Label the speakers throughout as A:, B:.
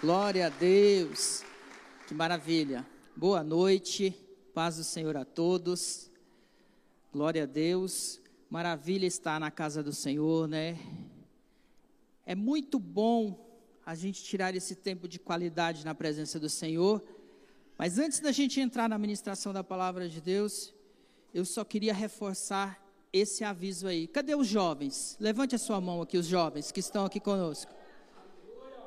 A: Glória a Deus. Que maravilha. Boa noite. Paz do Senhor a todos. Glória a Deus. Maravilha estar na casa do Senhor, né? É muito bom a gente tirar esse tempo de qualidade na presença do Senhor. Mas antes da gente entrar na ministração da palavra de Deus, eu só queria reforçar esse aviso aí. Cadê os jovens? Levante a sua mão aqui, os jovens que estão aqui conosco.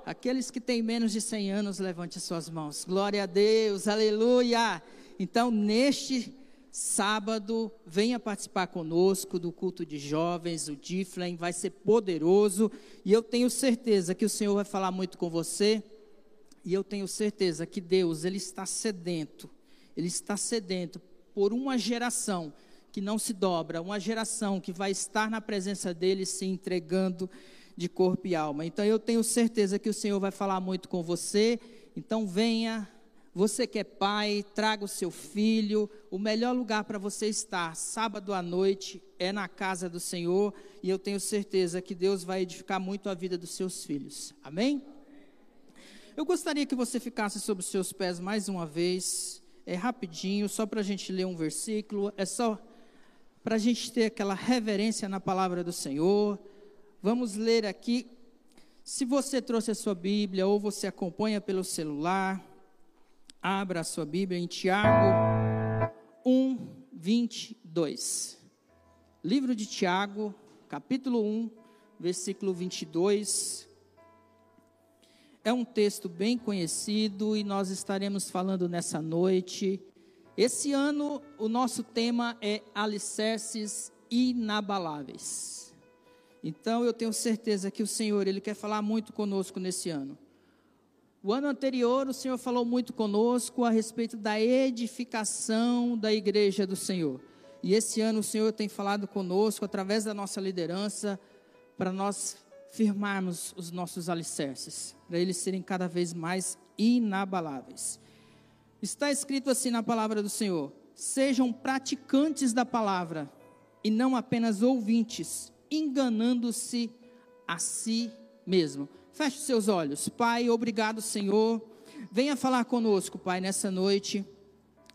A: Aqueles que têm menos de 100 anos, levante as suas mãos. Glória a Deus, aleluia. Então, neste sábado, venha participar conosco do culto de jovens, o Diflem, vai ser poderoso. E eu tenho certeza que o Senhor vai falar muito com você. E eu tenho certeza que Deus, Ele está sedento, Ele está sedento por uma geração que não se dobra, uma geração que vai estar na presença dEle se entregando de corpo e alma. Então eu tenho certeza que o Senhor vai falar muito com você. Então venha, você que é pai, traga o seu filho. O melhor lugar para você estar, sábado à noite, é na casa do Senhor. E eu tenho certeza que Deus vai edificar muito a vida dos seus filhos. Amém? Eu gostaria que você ficasse sobre os seus pés mais uma vez. É rapidinho, só para a gente ler um versículo. É só para a gente ter aquela reverência na palavra do Senhor. Vamos ler aqui. Se você trouxe a sua Bíblia ou você acompanha pelo celular, abra a sua Bíblia em Tiago 1, 22. Livro de Tiago, capítulo 1, versículo 22. É um texto bem conhecido e nós estaremos falando nessa noite. Esse ano o nosso tema é alicerces inabaláveis. Então eu tenho certeza que o Senhor, Ele quer falar muito conosco nesse ano. O ano anterior, o Senhor falou muito conosco a respeito da edificação da igreja do Senhor. E esse ano o Senhor tem falado conosco através da nossa liderança para nós firmarmos os nossos alicerces, para eles serem cada vez mais inabaláveis. Está escrito assim na palavra do Senhor: sejam praticantes da palavra e não apenas ouvintes enganando-se a si mesmo. Feche seus olhos. Pai, obrigado, Senhor. Venha falar conosco, Pai, nessa noite.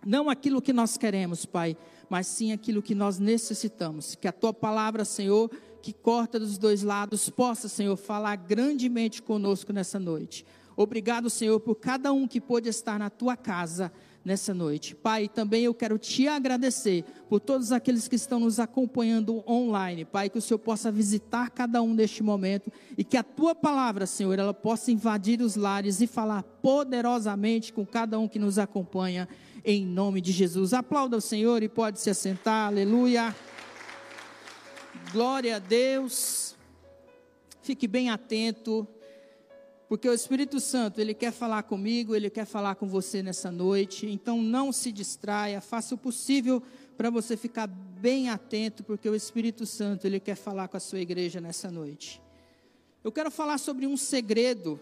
A: Não aquilo que nós queremos, Pai, mas sim aquilo que nós necessitamos. Que a tua palavra, Senhor, que corta dos dois lados, possa, Senhor, falar grandemente conosco nessa noite. Obrigado, Senhor, por cada um que pôde estar na tua casa nessa noite. Pai, também eu quero te agradecer por todos aqueles que estão nos acompanhando online. Pai, que o Senhor possa visitar cada um neste momento e que a tua palavra, Senhor, ela possa invadir os lares e falar poderosamente com cada um que nos acompanha em nome de Jesus. Aplauda o Senhor e pode se assentar. Aleluia. Glória a Deus. Fique bem atento porque o Espírito Santo, ele quer falar comigo, ele quer falar com você nessa noite. Então não se distraia, faça o possível para você ficar bem atento, porque o Espírito Santo, ele quer falar com a sua igreja nessa noite. Eu quero falar sobre um segredo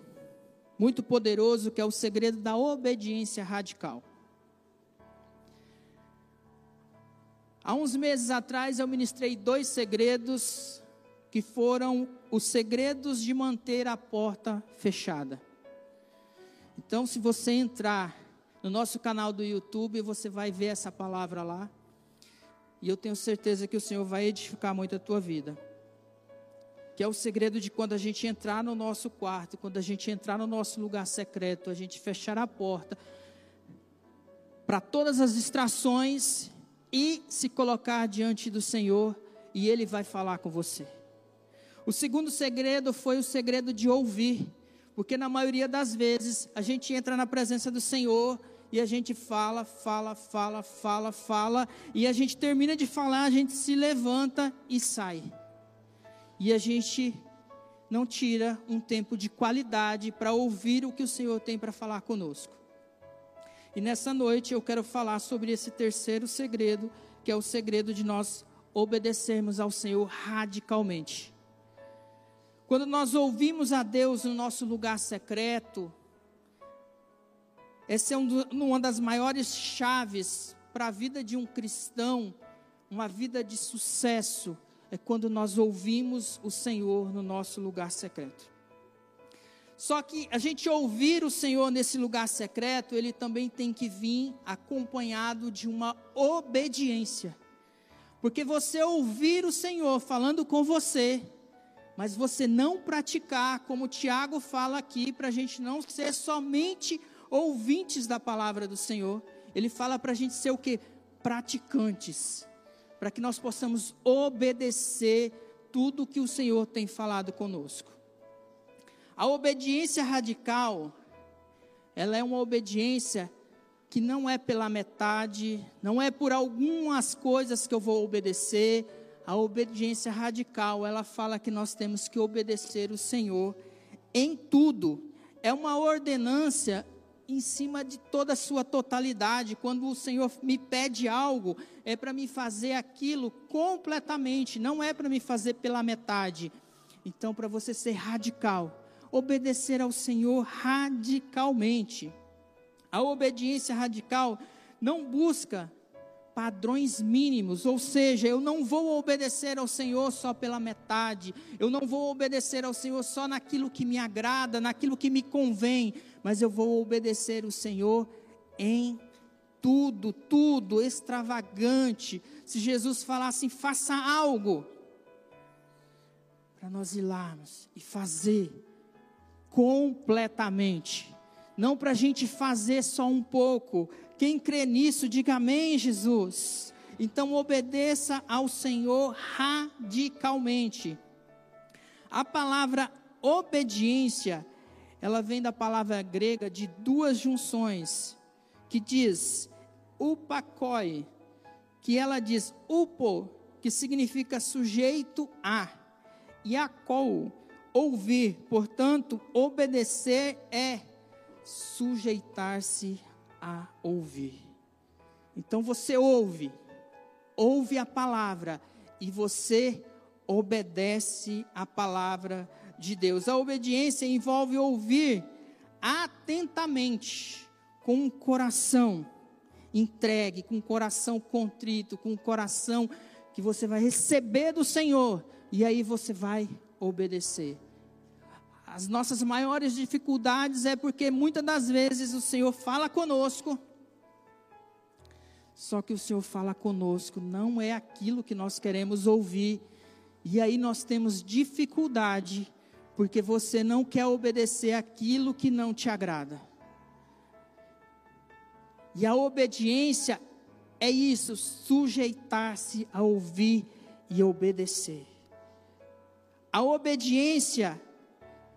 A: muito poderoso, que é o segredo da obediência radical. Há uns meses atrás eu ministrei dois segredos que foram os segredos de manter a porta fechada. Então, se você entrar no nosso canal do YouTube, você vai ver essa palavra lá. E eu tenho certeza que o Senhor vai edificar muito a tua vida. Que é o segredo de quando a gente entrar no nosso quarto, quando a gente entrar no nosso lugar secreto, a gente fechar a porta para todas as distrações e se colocar diante do Senhor e Ele vai falar com você. O segundo segredo foi o segredo de ouvir, porque na maioria das vezes a gente entra na presença do Senhor e a gente fala, fala, fala, fala, fala, e a gente termina de falar, a gente se levanta e sai. E a gente não tira um tempo de qualidade para ouvir o que o Senhor tem para falar conosco. E nessa noite eu quero falar sobre esse terceiro segredo, que é o segredo de nós obedecermos ao Senhor radicalmente. Quando nós ouvimos a Deus no nosso lugar secreto, essa é uma das maiores chaves para a vida de um cristão, uma vida de sucesso, é quando nós ouvimos o Senhor no nosso lugar secreto. Só que a gente ouvir o Senhor nesse lugar secreto, ele também tem que vir acompanhado de uma obediência. Porque você ouvir o Senhor falando com você, mas você não praticar, como Tiago fala aqui, para a gente não ser somente ouvintes da palavra do Senhor, ele fala para a gente ser o que? Praticantes, para que nós possamos obedecer tudo que o Senhor tem falado conosco. A obediência radical, ela é uma obediência que não é pela metade, não é por algumas coisas que eu vou obedecer. A obediência radical, ela fala que nós temos que obedecer o Senhor em tudo. É uma ordenância em cima de toda a sua totalidade. Quando o Senhor me pede algo, é para me fazer aquilo completamente, não é para me fazer pela metade. Então, para você ser radical, obedecer ao Senhor radicalmente. A obediência radical não busca padrões mínimos, ou seja, eu não vou obedecer ao Senhor só pela metade, eu não vou obedecer ao Senhor só naquilo que me agrada, naquilo que me convém, mas eu vou obedecer o Senhor em tudo, tudo extravagante. Se Jesus falasse, faça algo, para nós ir lá e fazer, completamente. Não para a gente fazer só um pouco. Quem crê nisso, diga amém, Jesus. Então obedeça ao Senhor radicalmente. A palavra obediência, ela vem da palavra grega de duas junções, que diz upakoi, que ela diz upo, que significa sujeito a, e akol, ouvir, portanto, obedecer é sujeitar-se a ouvir. Então você ouve, ouve a palavra e você obedece a palavra de Deus. A obediência envolve ouvir atentamente, com o coração entregue, com o coração contrito, com o coração que você vai receber do Senhor, e aí você vai obedecer. As nossas maiores dificuldades é porque muitas das vezes o Senhor fala conosco, só que o Senhor fala conosco, não é aquilo que nós queremos ouvir, e aí nós temos dificuldade, porque você não quer obedecer aquilo que não te agrada. E a obediência é isso, sujeitar-se a ouvir e obedecer. A obediência,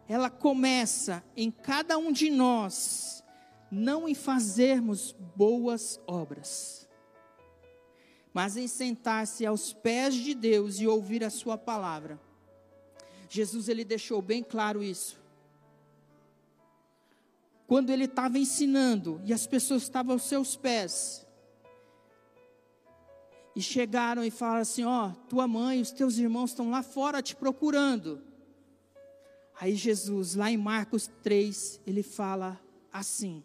A: ela começa em cada um de nós, não em fazermos boas obras, mas em sentar-se aos pés de Deus e ouvir a Sua palavra. Jesus, ele deixou bem claro isso. Quando ele estava ensinando e as pessoas estavam aos seus pés, e chegaram e falaram assim: Ó, oh, tua mãe e os teus irmãos estão lá fora te procurando. Aí Jesus, lá em Marcos 3, ele fala assim: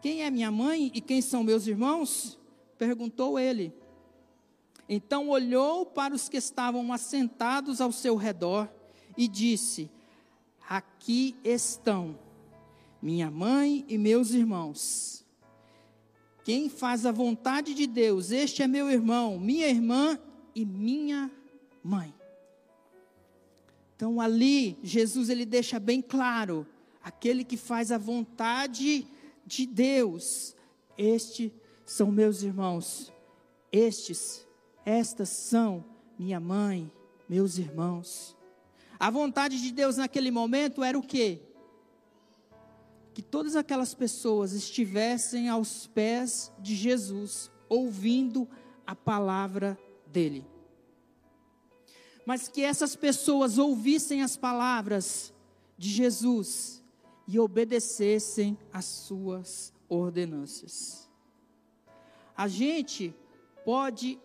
A: Quem é minha mãe e quem são meus irmãos? Perguntou ele. Então olhou para os que estavam assentados ao seu redor e disse: Aqui estão minha mãe e meus irmãos. Quem faz a vontade de Deus, este é meu irmão, minha irmã e minha mãe. Então ali Jesus ele deixa bem claro, aquele que faz a vontade de Deus, estes são meus irmãos. Estes, estas são minha mãe, meus irmãos. A vontade de Deus naquele momento era o quê? que todas aquelas pessoas estivessem aos pés de Jesus, ouvindo a palavra dele. Mas que essas pessoas ouvissem as palavras de Jesus e obedecessem às suas ordenâncias. A gente pode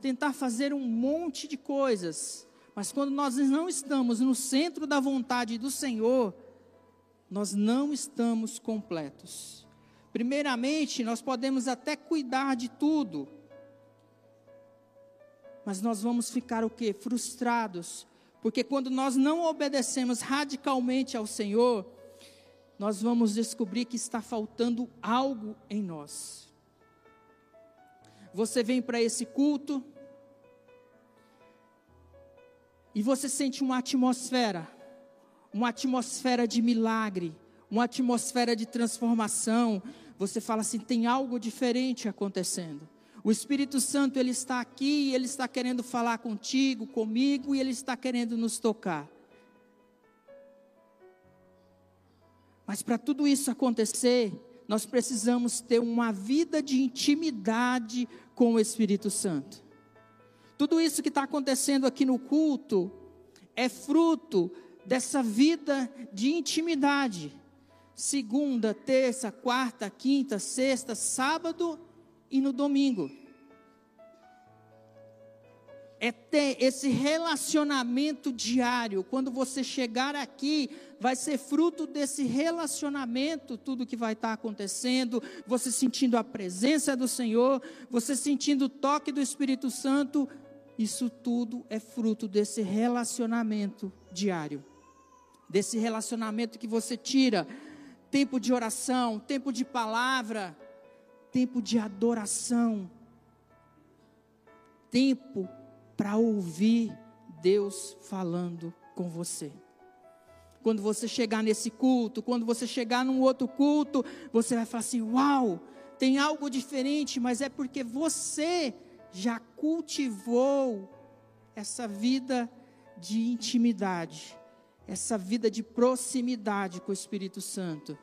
A: tentar fazer um monte de coisas, mas quando nós não estamos no centro da vontade do Senhor, nós não estamos completos. Primeiramente, nós podemos até cuidar de tudo, mas nós vamos ficar o que? Frustrados, porque quando nós não obedecemos radicalmente ao Senhor, nós vamos descobrir que está faltando algo em nós. Você vem para esse culto e você sente uma atmosfera, uma atmosfera de milagre, uma atmosfera de transformação. Você fala assim: tem algo diferente acontecendo. O Espírito Santo ele está aqui, ele está querendo falar contigo, comigo e ele está querendo nos tocar. Mas para tudo isso acontecer, nós precisamos ter uma vida de intimidade com o Espírito Santo. Tudo isso que está acontecendo aqui no culto é fruto dessa vida de intimidade. Segunda, terça, quarta, quinta, sexta, sábado e no domingo é ter esse relacionamento diário. Quando você chegar aqui, vai ser fruto desse relacionamento, tudo que vai estar acontecendo, você sentindo a presença do Senhor, você sentindo o toque do Espírito Santo, isso tudo é fruto desse relacionamento diário. Desse relacionamento que você tira tempo de oração, tempo de palavra, tempo de adoração, tempo para ouvir Deus falando com você. Quando você chegar nesse culto, quando você chegar num outro culto, você vai falar assim: Uau, tem algo diferente, mas é porque você já cultivou essa vida de intimidade, essa vida de proximidade com o Espírito Santo.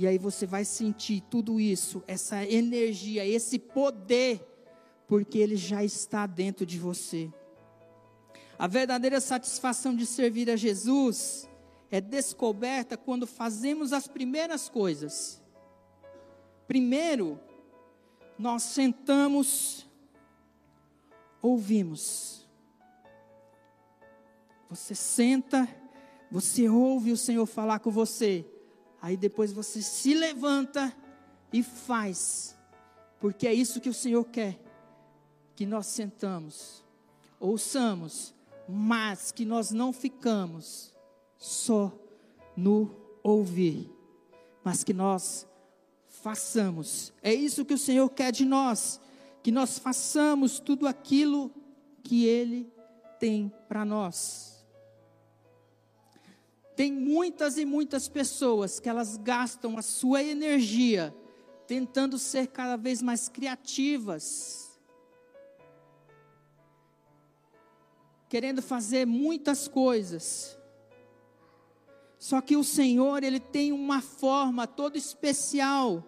A: E aí você vai sentir tudo isso, essa energia, esse poder porque Ele já está dentro de você. A verdadeira satisfação de servir a Jesus é descoberta quando fazemos as primeiras coisas. Primeiro, nós sentamos, ouvimos. Você senta, você ouve o Senhor falar com você. Aí depois você se levanta e faz, porque é isso que o Senhor quer que nós sentamos, ouçamos, mas que nós não ficamos só no ouvir, mas que nós façamos. É isso que o Senhor quer de nós, que nós façamos tudo aquilo que Ele tem para nós. Tem muitas e muitas pessoas que elas gastam a sua energia tentando ser cada vez mais criativas, querendo fazer muitas coisas. Só que o Senhor, ele tem uma forma toda especial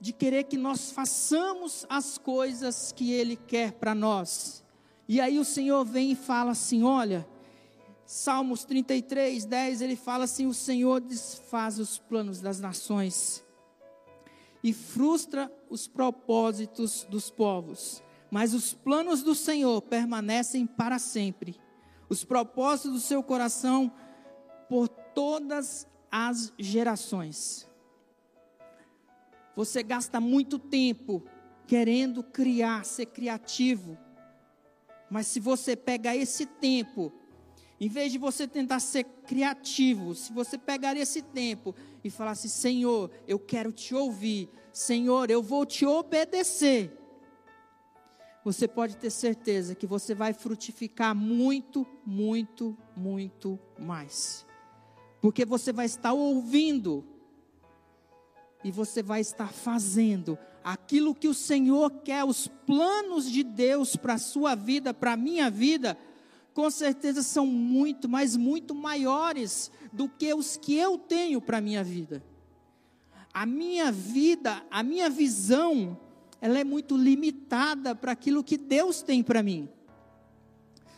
A: de querer que nós façamos as coisas que ele quer para nós. E aí o Senhor vem e fala assim: olha, Salmos 33, 10, ele fala assim: O Senhor desfaz os planos das nações e frustra os propósitos dos povos mas os planos do Senhor permanecem para sempre. Os propósitos do seu coração por todas as gerações. Você gasta muito tempo querendo criar, ser criativo. Mas se você pegar esse tempo, em vez de você tentar ser criativo, se você pegar esse tempo e falar assim: Senhor, eu quero te ouvir, Senhor, eu vou te obedecer você pode ter certeza que você vai frutificar muito, muito, muito mais. Porque você vai estar ouvindo e você vai estar fazendo aquilo que o Senhor quer, os planos de Deus para a sua vida, para a minha vida, com certeza são muito, mas muito maiores do que os que eu tenho para a minha vida. A minha vida, a minha visão ela é muito limitada para aquilo que Deus tem para mim.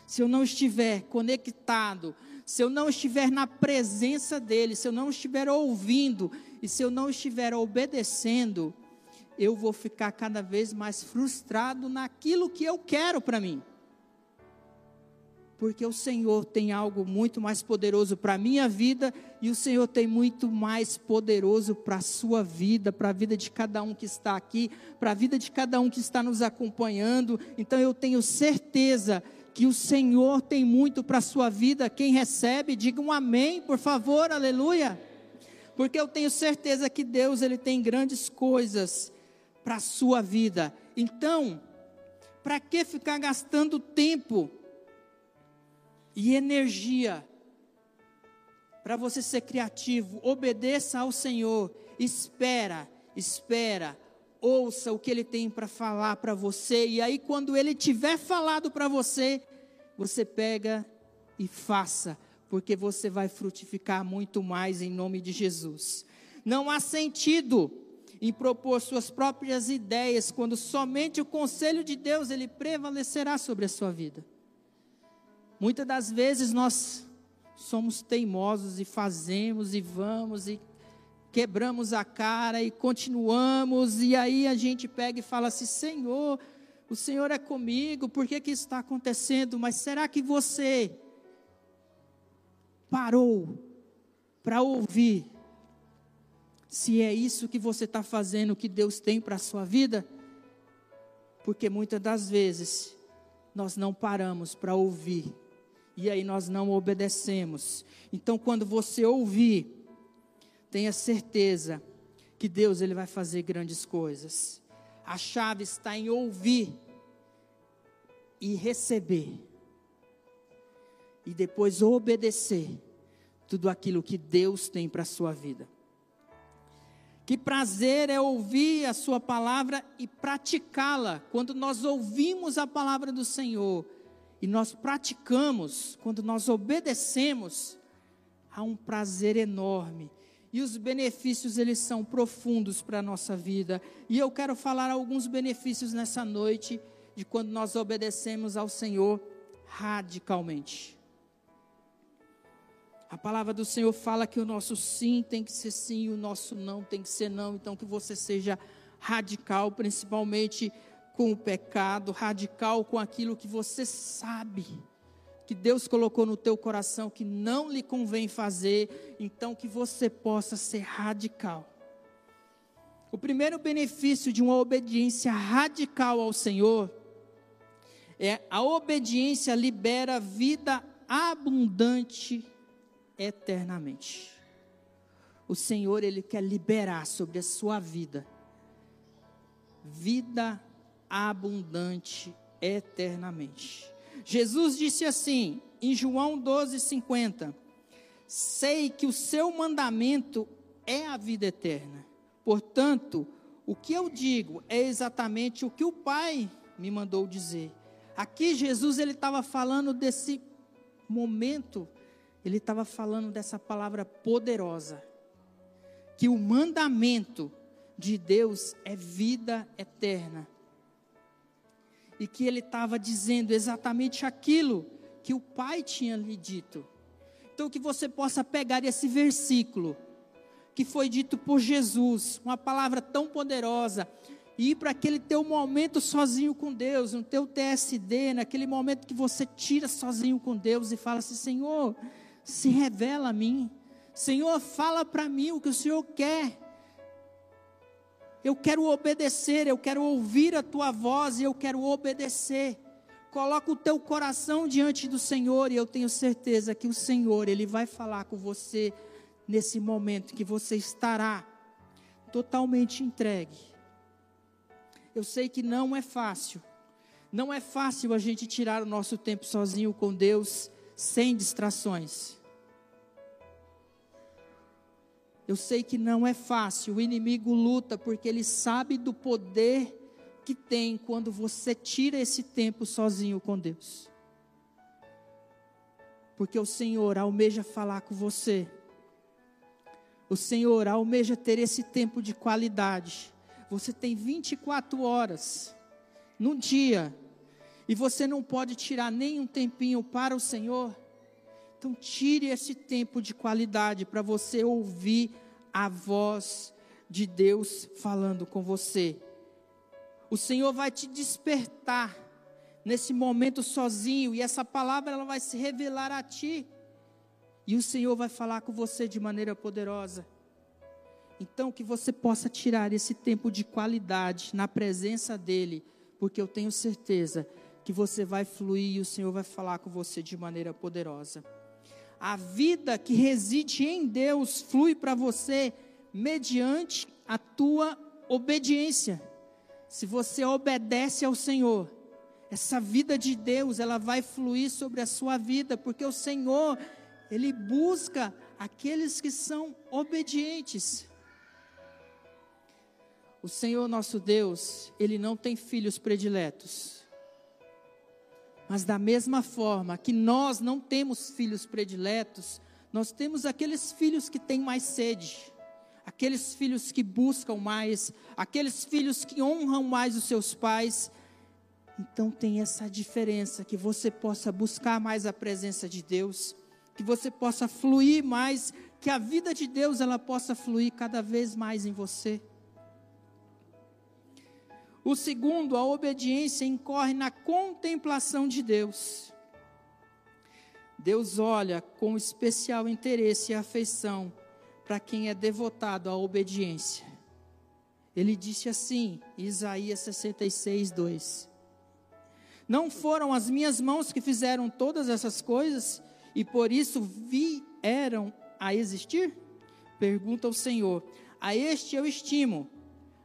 A: Se eu não estiver conectado, se eu não estiver na presença dEle, se eu não estiver ouvindo e se eu não estiver obedecendo, eu vou ficar cada vez mais frustrado naquilo que eu quero para mim porque o Senhor tem algo muito mais poderoso para a minha vida e o Senhor tem muito mais poderoso para a sua vida, para a vida de cada um que está aqui, para a vida de cada um que está nos acompanhando. Então eu tenho certeza que o Senhor tem muito para a sua vida. Quem recebe, diga um amém, por favor, aleluia. Porque eu tenho certeza que Deus ele tem grandes coisas para a sua vida. Então, para que ficar gastando tempo e energia para você ser criativo? Obedeça ao Senhor, espera, espera, ouça o que ele tem para falar para você, e aí, quando ele tiver falado para você, você pega e faça, porque você vai frutificar muito mais em nome de Jesus. Não há sentido em propor suas próprias ideias, quando somente o conselho de Deus ele prevalecerá sobre a sua vida. Muitas das vezes nós somos teimosos e fazemos e vamos e quebramos a cara e continuamos, e aí a gente pega e fala assim: Senhor, o Senhor é comigo, por que, que isso está acontecendo? Mas será que você parou para ouvir se é isso que você está fazendo, que Deus tem para a sua vida? Porque muitas das vezes nós não paramos para ouvir e aí nós não obedecemos. Então, quando você ouvir, tenha certeza que Deus ele vai fazer grandes coisas. A chave está em ouvir e receber. E depois obedecer tudo aquilo que Deus tem para a sua vida. Que prazer é ouvir a Sua palavra e praticá-la. Quando nós ouvimos a palavra do Senhor e nós praticamos, quando nós obedecemos, há um prazer enorme e os benefícios eles são profundos para a nossa vida. E eu quero falar alguns benefícios nessa noite de quando nós obedecemos ao Senhor radicalmente. A palavra do Senhor fala que o nosso sim tem que ser sim o nosso não tem que ser não. Então que você seja radical, principalmente com o pecado, radical com aquilo que você sabe que Deus colocou no teu coração que não lhe convém fazer, então que você possa ser radical. O primeiro benefício de uma obediência radical ao Senhor é a obediência libera vida abundante eternamente. O Senhor ele quer liberar sobre a sua vida vida abundante eternamente. Jesus disse assim, em João 12:50: Sei que o seu mandamento é a vida eterna. Portanto, o que eu digo é exatamente o que o Pai me mandou dizer. Aqui Jesus ele estava falando desse momento, ele estava falando dessa palavra poderosa, que o mandamento de Deus é vida eterna e que ele estava dizendo exatamente aquilo que o pai tinha lhe dito. Então, que você possa pegar esse versículo, que foi dito por Jesus, uma palavra tão poderosa, e ir para aquele teu momento sozinho com Deus, no teu TSD, naquele momento que você tira sozinho com Deus e fala assim: Senhor, se revela a mim. Senhor, fala para mim o que o Senhor quer. Eu quero obedecer, eu quero ouvir a tua voz e eu quero obedecer. Coloca o teu coração diante do Senhor e eu tenho certeza que o Senhor, Ele vai falar com você nesse momento que você estará totalmente entregue. Eu sei que não é fácil, não é fácil a gente tirar o nosso tempo sozinho com Deus, sem distrações. Eu sei que não é fácil, o inimigo luta porque ele sabe do poder que tem quando você tira esse tempo sozinho com Deus. Porque o Senhor almeja falar com você. O Senhor almeja ter esse tempo de qualidade. Você tem 24 horas no dia e você não pode tirar nem um tempinho para o Senhor. Então, tire esse tempo de qualidade para você ouvir a voz de Deus falando com você. O Senhor vai te despertar nesse momento sozinho e essa palavra ela vai se revelar a ti. E o Senhor vai falar com você de maneira poderosa. Então, que você possa tirar esse tempo de qualidade na presença dEle, porque eu tenho certeza que você vai fluir e o Senhor vai falar com você de maneira poderosa. A vida que reside em Deus flui para você mediante a tua obediência. Se você obedece ao Senhor, essa vida de Deus, ela vai fluir sobre a sua vida, porque o Senhor, ele busca aqueles que são obedientes. O Senhor nosso Deus, ele não tem filhos prediletos. Mas da mesma forma que nós não temos filhos prediletos, nós temos aqueles filhos que têm mais sede, aqueles filhos que buscam mais, aqueles filhos que honram mais os seus pais. Então tem essa diferença que você possa buscar mais a presença de Deus, que você possa fluir mais, que a vida de Deus ela possa fluir cada vez mais em você. O segundo, a obediência incorre na contemplação de Deus. Deus olha com especial interesse e afeição para quem é devotado à obediência. Ele disse assim, Isaías 66, 2: Não foram as minhas mãos que fizeram todas essas coisas e por isso vieram a existir? Pergunta o Senhor. A este eu estimo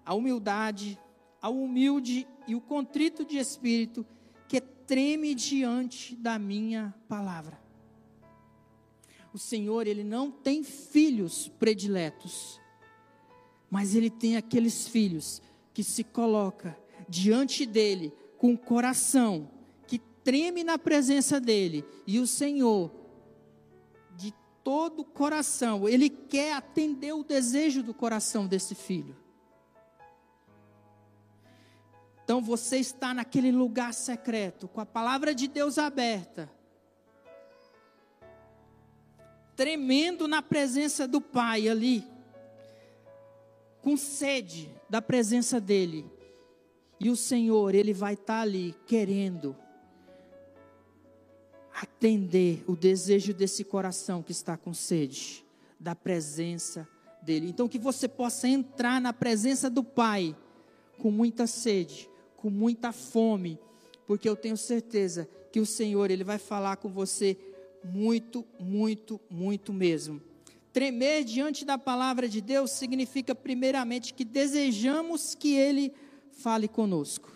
A: a humildade, ao humilde e o contrito de espírito que treme diante da minha palavra. O Senhor, ele não tem filhos prediletos, mas ele tem aqueles filhos que se coloca diante dele com o coração que treme na presença dele, e o Senhor de todo o coração, ele quer atender o desejo do coração desse filho. Então você está naquele lugar secreto, com a palavra de Deus aberta, tremendo na presença do Pai ali, com sede da presença dEle. E o Senhor, Ele vai estar ali querendo atender o desejo desse coração que está com sede da presença dEle. Então que você possa entrar na presença do Pai com muita sede com muita fome, porque eu tenho certeza que o Senhor ele vai falar com você muito, muito, muito mesmo. Tremer diante da palavra de Deus significa primeiramente que desejamos que ele fale conosco.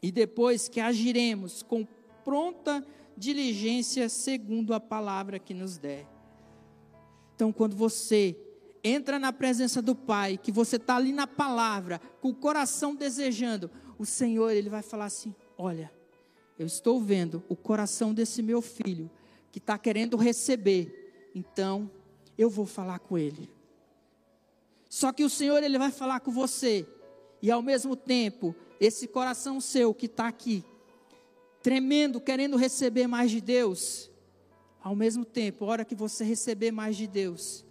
A: E depois que agiremos com pronta diligência segundo a palavra que nos der. Então, quando você entra na presença do Pai, que você está ali na palavra, com o coração desejando, o Senhor ele vai falar assim: Olha, eu estou vendo o coração desse meu filho que está querendo receber, então eu vou falar com ele. Só que o Senhor ele vai falar com você e ao mesmo tempo esse coração seu que está aqui tremendo, querendo receber mais de Deus, ao mesmo tempo, a hora que você receber mais de Deus,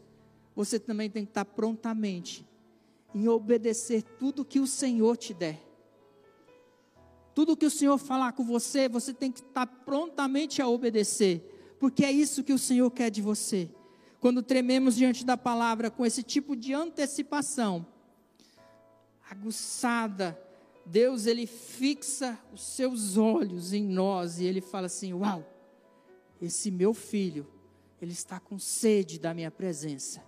A: você também tem que estar prontamente em obedecer tudo que o Senhor te der. Tudo que o Senhor falar com você, você tem que estar prontamente a obedecer, porque é isso que o Senhor quer de você. Quando trememos diante da palavra com esse tipo de antecipação, aguçada, Deus ele fixa os seus olhos em nós e ele fala assim: "Uau! Esse meu filho, ele está com sede da minha presença.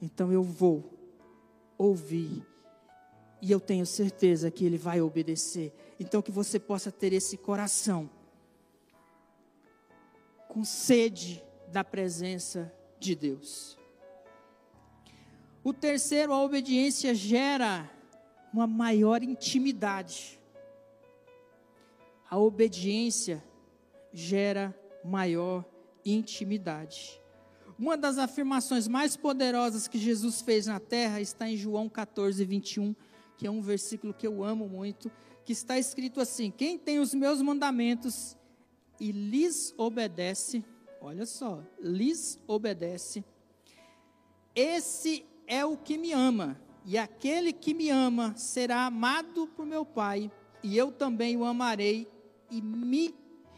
A: Então eu vou ouvir e eu tenho certeza que ele vai obedecer. Então, que você possa ter esse coração com sede da presença de Deus. O terceiro, a obediência gera uma maior intimidade. A obediência gera maior intimidade. Uma das afirmações mais poderosas que Jesus fez na terra está em João 14, 21, que é um versículo que eu amo muito que está escrito assim: Quem tem os meus mandamentos e lhes obedece, olha só, lhes obedece, esse é o que me ama, e aquele que me ama será amado por meu Pai, e eu também o amarei e me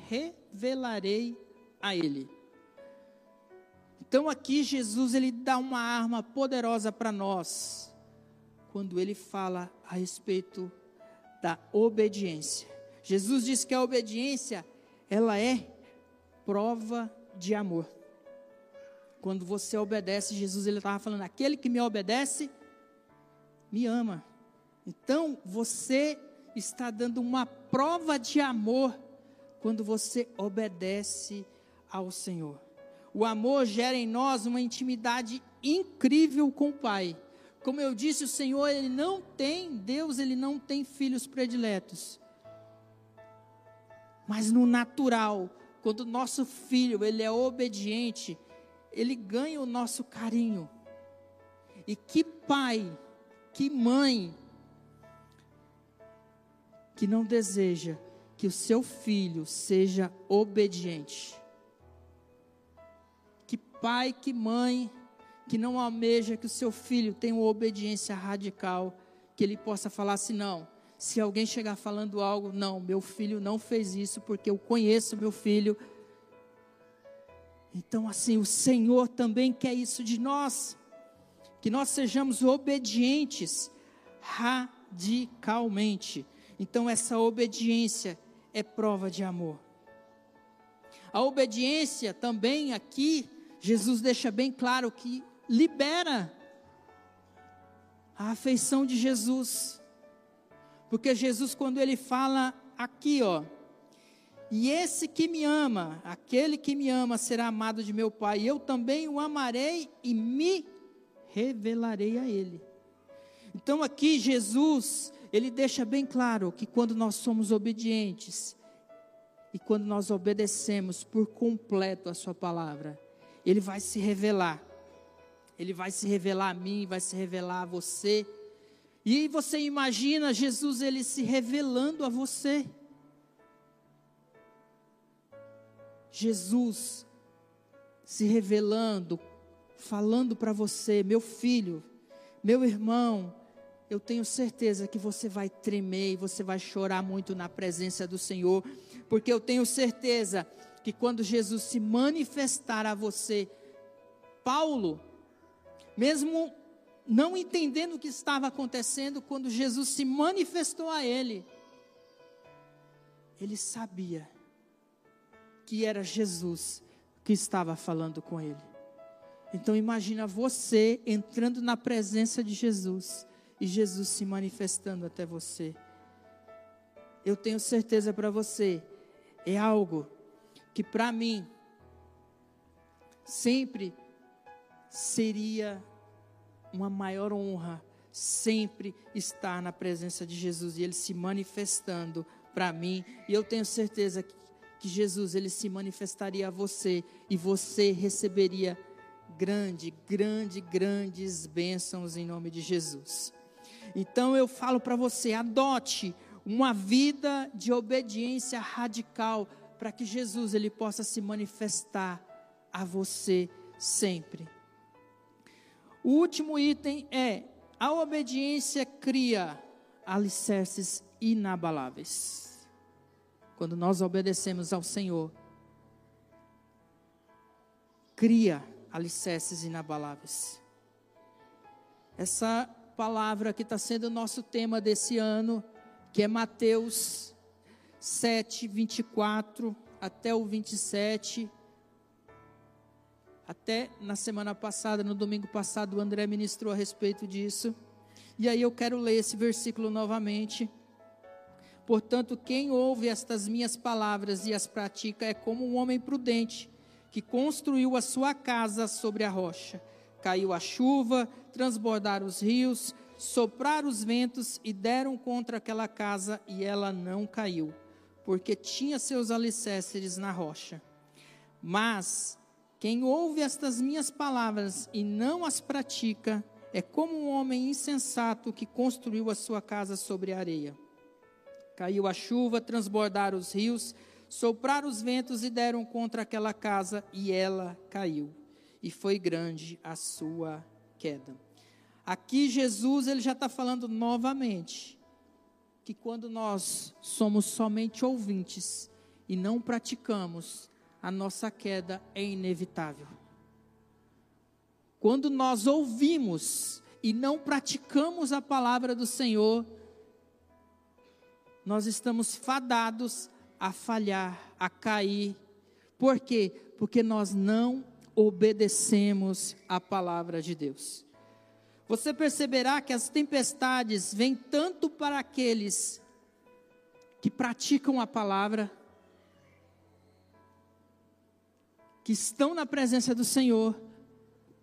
A: revelarei a ele. Então aqui Jesus ele dá uma arma poderosa para nós, quando ele fala a respeito da obediência. Jesus disse que a obediência, ela é prova de amor. Quando você obedece, Jesus ele estava falando: aquele que me obedece, me ama. Então você está dando uma prova de amor quando você obedece ao Senhor. O amor gera em nós uma intimidade incrível com o Pai. Como eu disse, o Senhor, ele não tem, Deus, ele não tem filhos prediletos. Mas no natural, quando o nosso filho, ele é obediente, ele ganha o nosso carinho. E que pai, que mãe, que não deseja que o seu filho seja obediente. Que pai, que mãe, que não almeja que o seu filho tenha uma obediência radical, que ele possa falar assim: não, se alguém chegar falando algo, não, meu filho não fez isso porque eu conheço meu filho então, assim, o Senhor também quer isso de nós, que nós sejamos obedientes radicalmente. Então, essa obediência é prova de amor. A obediência também aqui, Jesus deixa bem claro que libera a afeição de Jesus. Porque Jesus, quando ele fala aqui, ó, e esse que me ama, aquele que me ama, será amado de meu Pai. Eu também o amarei e me revelarei a ele. Então aqui Jesus, ele deixa bem claro que quando nós somos obedientes e quando nós obedecemos por completo a sua palavra, ele vai se revelar. Ele vai se revelar a mim, vai se revelar a você. E você imagina Jesus ele se revelando a você. Jesus se revelando, falando para você, meu filho, meu irmão, eu tenho certeza que você vai tremer e você vai chorar muito na presença do Senhor, porque eu tenho certeza que quando Jesus se manifestar a você, Paulo, mesmo não entendendo o que estava acontecendo, quando Jesus se manifestou a ele, ele sabia que era Jesus que estava falando com ele. Então imagina você entrando na presença de Jesus e Jesus se manifestando até você. Eu tenho certeza para você, é algo que para mim sempre seria uma maior honra sempre estar na presença de Jesus e ele se manifestando para mim, e eu tenho certeza que que Jesus ele se manifestaria a você e você receberia grande, grande, grandes bênçãos em nome de Jesus. Então eu falo para você, adote uma vida de obediência radical para que Jesus ele possa se manifestar a você sempre. O último item é a obediência cria alicerces inabaláveis quando nós obedecemos ao Senhor, cria alicerces inabaláveis. Essa palavra que está sendo o nosso tema desse ano, que é Mateus 7, 24 até o 27. Até na semana passada, no domingo passado, o André ministrou a respeito disso. E aí eu quero ler esse versículo novamente. Portanto, quem ouve estas minhas palavras e as pratica é como um homem prudente, que construiu a sua casa sobre a rocha. Caiu a chuva, transbordaram os rios, sopraram os ventos e deram contra aquela casa, e ela não caiu, porque tinha seus alicerces na rocha. Mas quem ouve estas minhas palavras e não as pratica, é como um homem insensato que construiu a sua casa sobre a areia. Caiu a chuva, transbordaram os rios, sopraram os ventos e deram contra aquela casa, e ela caiu. E foi grande a sua queda. Aqui Jesus ele já está falando novamente que quando nós somos somente ouvintes e não praticamos, a nossa queda é inevitável. Quando nós ouvimos e não praticamos a palavra do Senhor, nós estamos fadados a falhar, a cair. Por quê? Porque nós não obedecemos a palavra de Deus. Você perceberá que as tempestades vêm tanto para aqueles que praticam a palavra, que estão na presença do Senhor,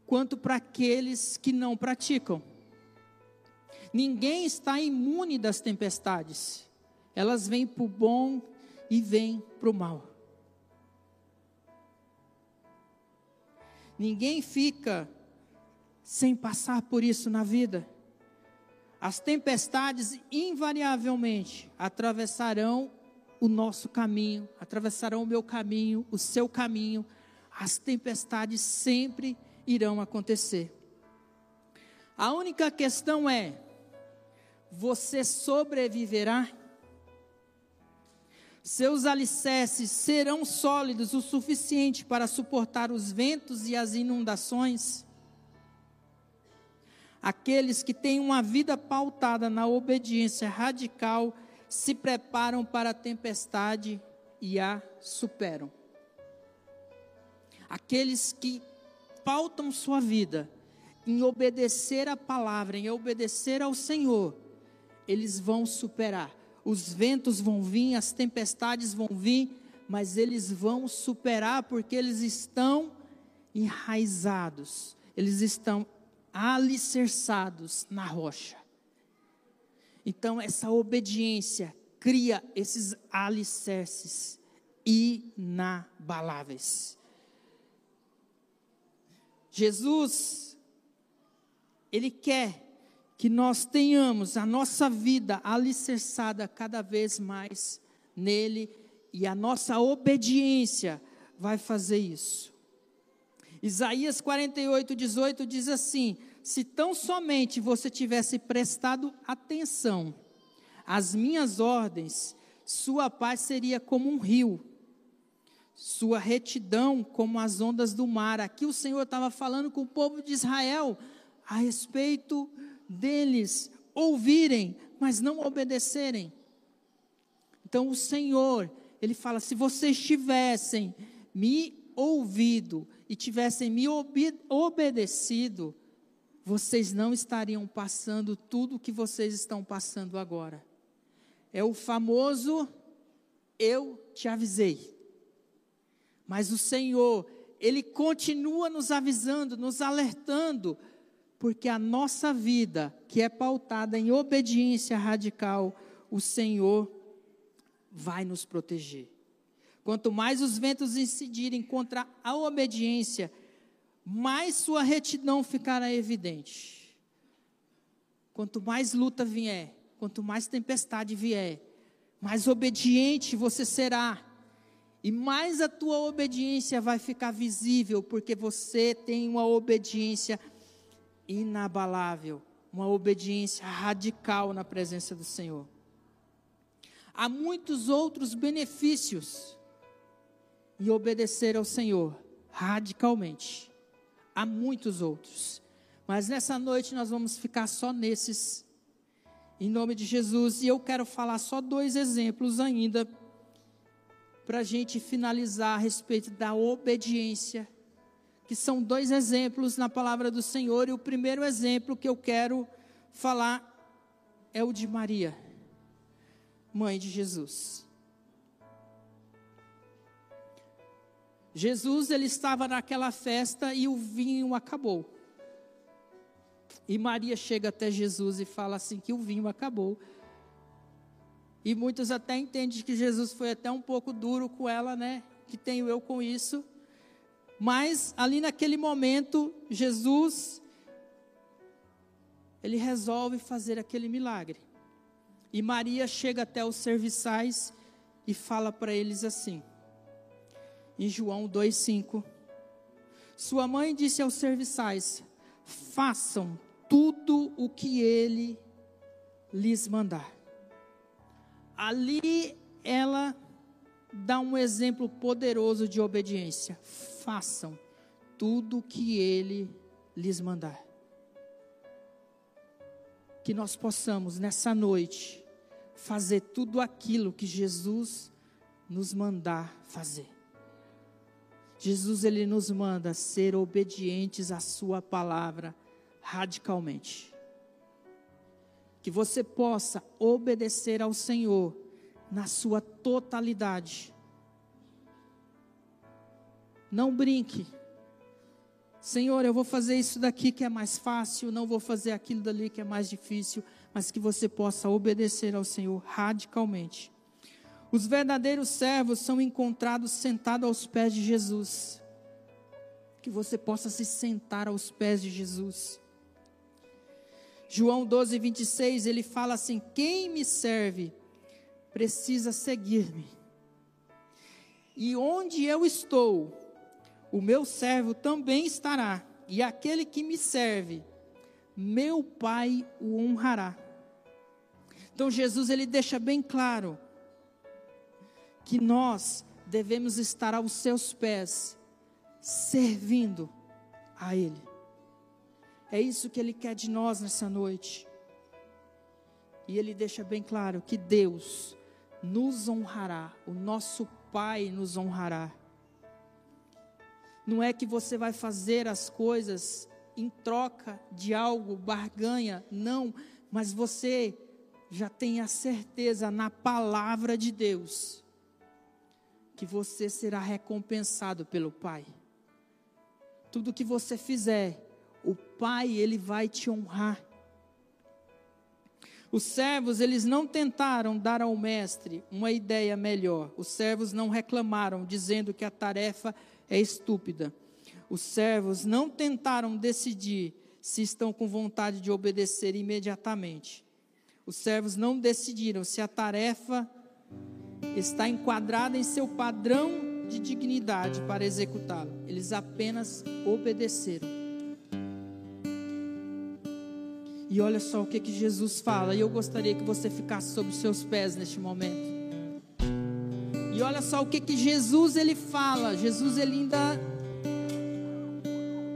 A: quanto para aqueles que não praticam. Ninguém está imune das tempestades. Elas vêm para o bom e vêm para o mal. Ninguém fica sem passar por isso na vida. As tempestades invariavelmente atravessarão o nosso caminho, atravessarão o meu caminho, o seu caminho. As tempestades sempre irão acontecer. A única questão é: você sobreviverá? Seus alicerces serão sólidos o suficiente para suportar os ventos e as inundações? Aqueles que têm uma vida pautada na obediência radical se preparam para a tempestade e a superam. Aqueles que pautam sua vida em obedecer a palavra, em obedecer ao Senhor, eles vão superar. Os ventos vão vir, as tempestades vão vir, mas eles vão superar porque eles estão enraizados, eles estão alicerçados na rocha. Então, essa obediência cria esses alicerces inabaláveis. Jesus, Ele quer que nós tenhamos a nossa vida alicerçada cada vez mais nele e a nossa obediência vai fazer isso. Isaías 48, 18 diz assim: Se tão somente você tivesse prestado atenção às minhas ordens, sua paz seria como um rio, sua retidão como as ondas do mar. Aqui o Senhor estava falando com o povo de Israel a respeito deles ouvirem, mas não obedecerem. Então o Senhor, ele fala: se vocês tivessem me ouvido e tivessem me ob obedecido, vocês não estariam passando tudo o que vocês estão passando agora. É o famoso eu te avisei. Mas o Senhor, ele continua nos avisando, nos alertando porque a nossa vida, que é pautada em obediência radical, o Senhor vai nos proteger. Quanto mais os ventos incidirem contra a obediência, mais sua retidão ficará evidente. Quanto mais luta vier, quanto mais tempestade vier, mais obediente você será. E mais a tua obediência vai ficar visível, porque você tem uma obediência inabalável, uma obediência radical na presença do Senhor. Há muitos outros benefícios em obedecer ao Senhor radicalmente. Há muitos outros. Mas nessa noite nós vamos ficar só nesses, em nome de Jesus. E eu quero falar só dois exemplos ainda, para a gente finalizar a respeito da obediência que são dois exemplos na palavra do Senhor, e o primeiro exemplo que eu quero falar é o de Maria, mãe de Jesus. Jesus ele estava naquela festa e o vinho acabou. E Maria chega até Jesus e fala assim que o vinho acabou. E muitos até entendem que Jesus foi até um pouco duro com ela, né? Que tenho eu com isso. Mas ali naquele momento, Jesus ele resolve fazer aquele milagre. E Maria chega até os serviçais e fala para eles assim, em João 2,5: Sua mãe disse aos serviçais: Façam tudo o que ele lhes mandar. Ali ela dá um exemplo poderoso de obediência façam tudo o que Ele lhes mandar. Que nós possamos, nessa noite, fazer tudo aquilo que Jesus nos mandar fazer. Jesus ele nos manda ser obedientes à sua palavra radicalmente. Que você possa obedecer ao Senhor na sua totalidade. Não brinque. Senhor, eu vou fazer isso daqui que é mais fácil, não vou fazer aquilo dali que é mais difícil, mas que você possa obedecer ao Senhor radicalmente. Os verdadeiros servos são encontrados sentados aos pés de Jesus. Que você possa se sentar aos pés de Jesus. João 12, 26, ele fala assim: Quem me serve precisa seguir-me. E onde eu estou, o meu servo também estará. E aquele que me serve, meu Pai o honrará. Então Jesus ele deixa bem claro que nós devemos estar aos seus pés, servindo a Ele. É isso que Ele quer de nós nessa noite. E Ele deixa bem claro que Deus nos honrará, o nosso Pai nos honrará. Não é que você vai fazer as coisas em troca de algo, barganha, não, mas você já tem a certeza na palavra de Deus que você será recompensado pelo Pai. Tudo que você fizer, Pai ele vai te honrar. Os servos, eles não tentaram dar ao mestre uma ideia melhor. Os servos não reclamaram, dizendo que a tarefa é estúpida. Os servos não tentaram decidir se estão com vontade de obedecer imediatamente. Os servos não decidiram se a tarefa está enquadrada em seu padrão de dignidade para executá-lo. Eles apenas obedeceram. E olha só o que, que Jesus fala, e eu gostaria que você ficasse sobre os seus pés neste momento. E olha só o que, que Jesus ele fala. Jesus ele ainda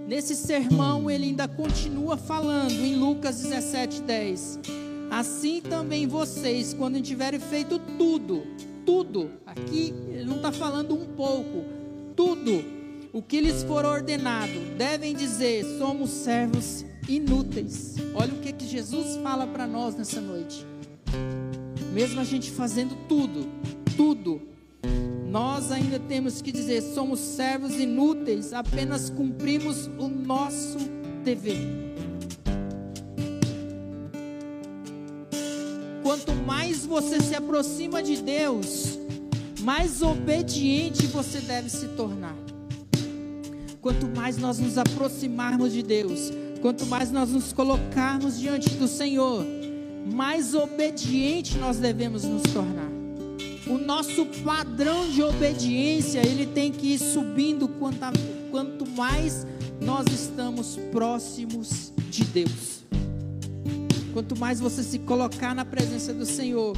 A: nesse sermão ele ainda continua falando em Lucas 17:10. Assim também vocês, quando tiverem feito tudo, tudo. Aqui ele não está falando um pouco, tudo o que lhes for ordenado, devem dizer: somos servos inúteis. Olha o que, que Jesus fala para nós nessa noite. Mesmo a gente fazendo tudo, tudo, nós ainda temos que dizer: somos servos inúteis, apenas cumprimos o nosso dever. Quanto mais você se aproxima de Deus, mais obediente você deve se tornar. Quanto mais nós nos aproximarmos de Deus, quanto mais nós nos colocarmos diante do Senhor, mais obediente nós devemos nos tornar. O nosso padrão de obediência, ele tem que ir subindo quanto, a, quanto mais nós estamos próximos de Deus. Quanto mais você se colocar na presença do Senhor,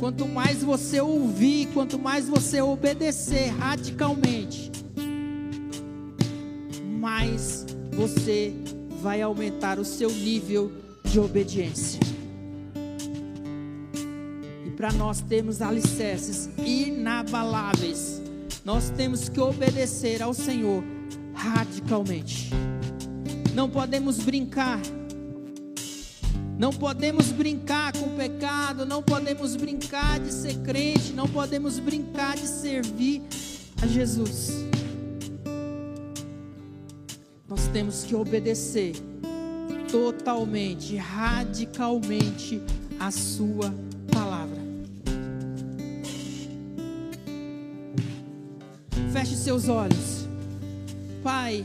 A: quanto mais você ouvir, quanto mais você obedecer radicalmente, mais você vai aumentar o seu nível de obediência. E para nós termos alicerces inabaláveis, nós temos que obedecer ao Senhor radicalmente. Não podemos brincar não podemos brincar com pecado, não podemos brincar de ser crente, não podemos brincar de servir a Jesus. Nós temos que obedecer totalmente, radicalmente a Sua palavra. Feche seus olhos, Pai.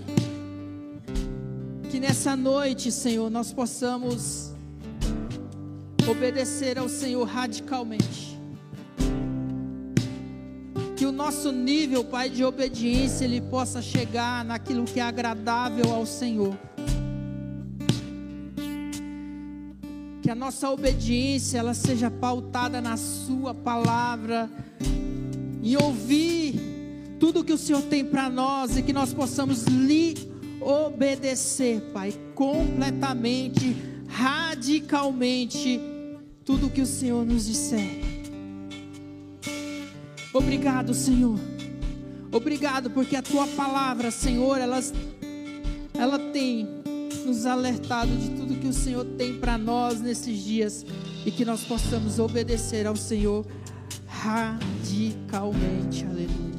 A: Que nessa noite, Senhor, nós possamos obedecer ao Senhor radicalmente. Nosso nível, Pai, de obediência, ele possa chegar naquilo que é agradável ao Senhor. Que a nossa obediência, ela seja pautada na Sua palavra, e ouvir tudo que o Senhor tem para nós, e que nós possamos lhe obedecer, Pai, completamente, radicalmente tudo que o Senhor nos disser. Obrigado, Senhor. Obrigado porque a tua palavra, Senhor, ela, ela tem nos alertado de tudo que o Senhor tem para nós nesses dias e que nós possamos obedecer ao Senhor radicalmente. Aleluia.